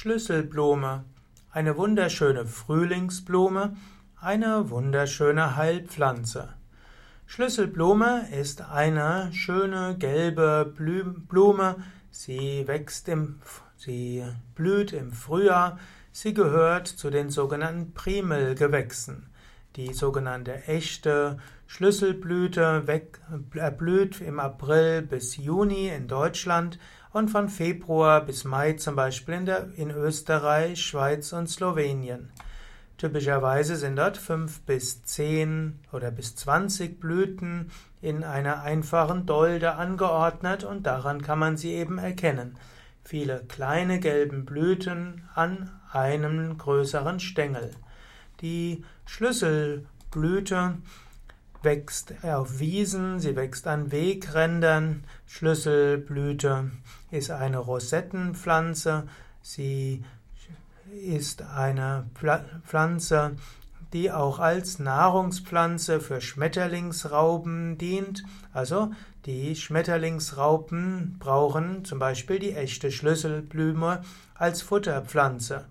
Schlüsselblume, eine wunderschöne Frühlingsblume, eine wunderschöne Heilpflanze. Schlüsselblume ist eine schöne gelbe Blume. Sie wächst im, sie blüht im Frühjahr. Sie gehört zu den sogenannten Primelgewächsen. Die sogenannte echte Schlüsselblüte erblüht im April bis Juni in Deutschland und von Februar bis Mai zum Beispiel in, der, in Österreich, Schweiz und Slowenien. Typischerweise sind dort fünf bis zehn oder bis zwanzig Blüten in einer einfachen Dolde angeordnet und daran kann man sie eben erkennen. Viele kleine gelben Blüten an einem größeren Stängel. Die Schlüsselblüte wächst auf Wiesen, sie wächst an Wegrändern. Schlüsselblüte ist eine Rosettenpflanze. Sie ist eine Pflanze, die auch als Nahrungspflanze für Schmetterlingsraupen dient. Also die Schmetterlingsraupen brauchen zum Beispiel die echte Schlüsselblume als Futterpflanze.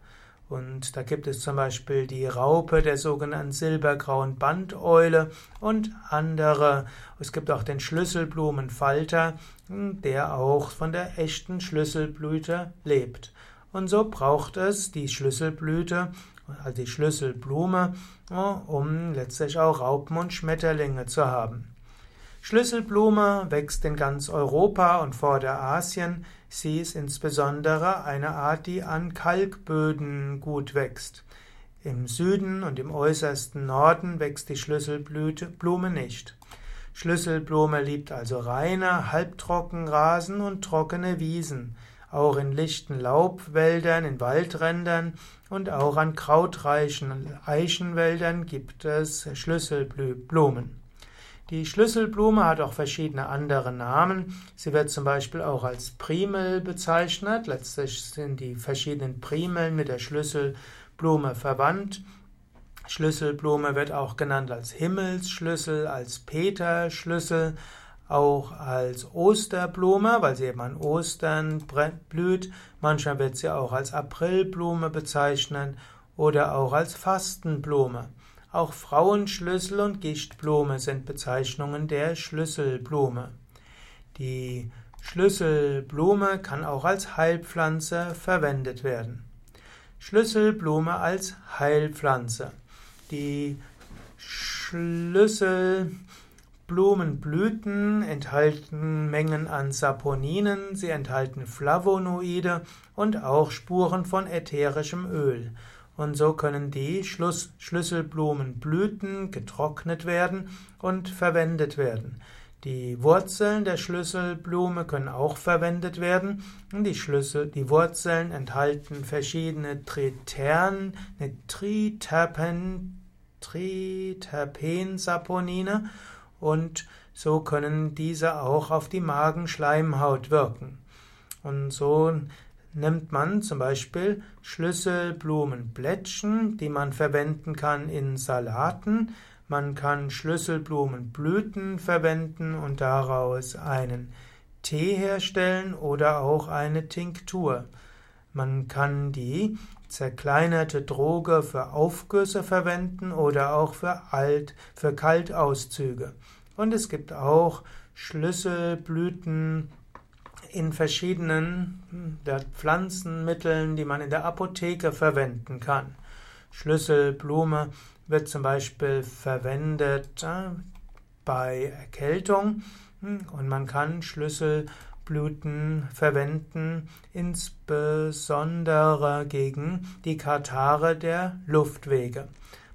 Und da gibt es zum Beispiel die Raupe der sogenannten silbergrauen Bandeule und andere. Es gibt auch den Schlüsselblumenfalter, der auch von der echten Schlüsselblüte lebt. Und so braucht es die Schlüsselblüte, also die Schlüsselblume, um letztlich auch Raupen und Schmetterlinge zu haben. Schlüsselblume wächst in ganz Europa und Vorderasien. Sie ist insbesondere eine Art, die an Kalkböden gut wächst. Im Süden und im äußersten Norden wächst die Schlüsselblume nicht. Schlüsselblume liebt also reine, Halbtrockenrasen und trockene Wiesen. Auch in lichten Laubwäldern, in Waldrändern und auch an krautreichen Eichenwäldern gibt es Schlüsselblumen. Die Schlüsselblume hat auch verschiedene andere Namen. Sie wird zum Beispiel auch als Primel bezeichnet. Letztlich sind die verschiedenen Primeln mit der Schlüsselblume verwandt. Schlüsselblume wird auch genannt als Himmelsschlüssel, als Peterschlüssel, auch als Osterblume, weil sie eben an Ostern blüht. Manchmal wird sie auch als Aprilblume bezeichnet oder auch als Fastenblume. Auch Frauenschlüssel und Gichtblume sind Bezeichnungen der Schlüsselblume. Die Schlüsselblume kann auch als Heilpflanze verwendet werden. Schlüsselblume als Heilpflanze. Die Schlüsselblumenblüten enthalten Mengen an Saponinen, sie enthalten Flavonoide und auch Spuren von ätherischem Öl. Und so können die Schluss Schlüsselblumenblüten getrocknet werden und verwendet werden. Die Wurzeln der Schlüsselblume können auch verwendet werden. Die Schlüssel, die Wurzeln enthalten verschiedene Tritern, ne, Triterpen, Triterpensaponine und so können diese auch auf die Magenschleimhaut wirken. Und so nimmt man zum Beispiel Schlüsselblumenblättchen, die man verwenden kann in Salaten. Man kann Schlüsselblumenblüten verwenden und daraus einen Tee herstellen oder auch eine Tinktur. Man kann die zerkleinerte Droge für Aufgüsse verwenden oder auch für Alt, für Kaltauszüge. Und es gibt auch Schlüsselblüten in verschiedenen hm, Pflanzenmitteln, die man in der Apotheke verwenden kann. Schlüsselblume wird zum Beispiel verwendet äh, bei Erkältung hm, und man kann Schlüsselblüten verwenden, insbesondere gegen die Katare der Luftwege.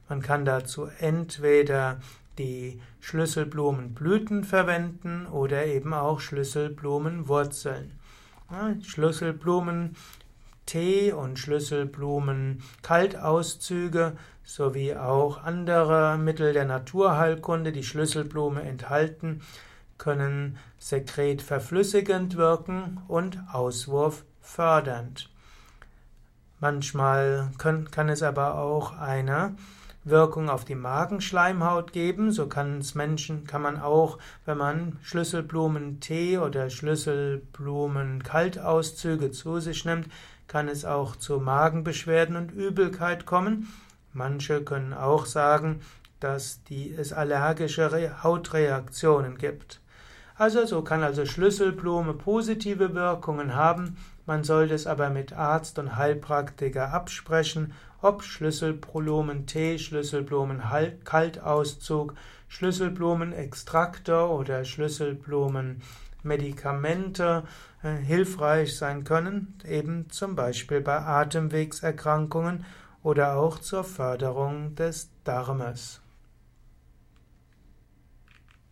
Man kann dazu entweder die Schlüsselblumenblüten verwenden oder eben auch Schlüsselblumenwurzeln. Ja, Schlüsselblumentee und Schlüsselblumenkaltauszüge sowie auch andere Mittel der Naturheilkunde, die Schlüsselblume enthalten, können Sekret verflüssigend wirken und Auswurf fördernd. Manchmal kann, kann es aber auch eine Wirkung auf die Magenschleimhaut geben. So kann es Menschen, kann man auch, wenn man Schlüsselblumentee oder Schlüsselblumenkaltauszüge zu sich nimmt, kann es auch zu Magenbeschwerden und Übelkeit kommen. Manche können auch sagen, dass die, es allergische Hautreaktionen gibt. Also so kann also Schlüsselblume positive Wirkungen haben, man sollte es aber mit Arzt und Heilpraktiker absprechen, ob Schlüsselblumen-Tee, Schlüsselblumen-Kaltauszug, Schlüsselblumenextrakte oder Schlüsselblumenmedikamente äh, hilfreich sein können, eben zum Beispiel bei Atemwegserkrankungen oder auch zur Förderung des Darmes.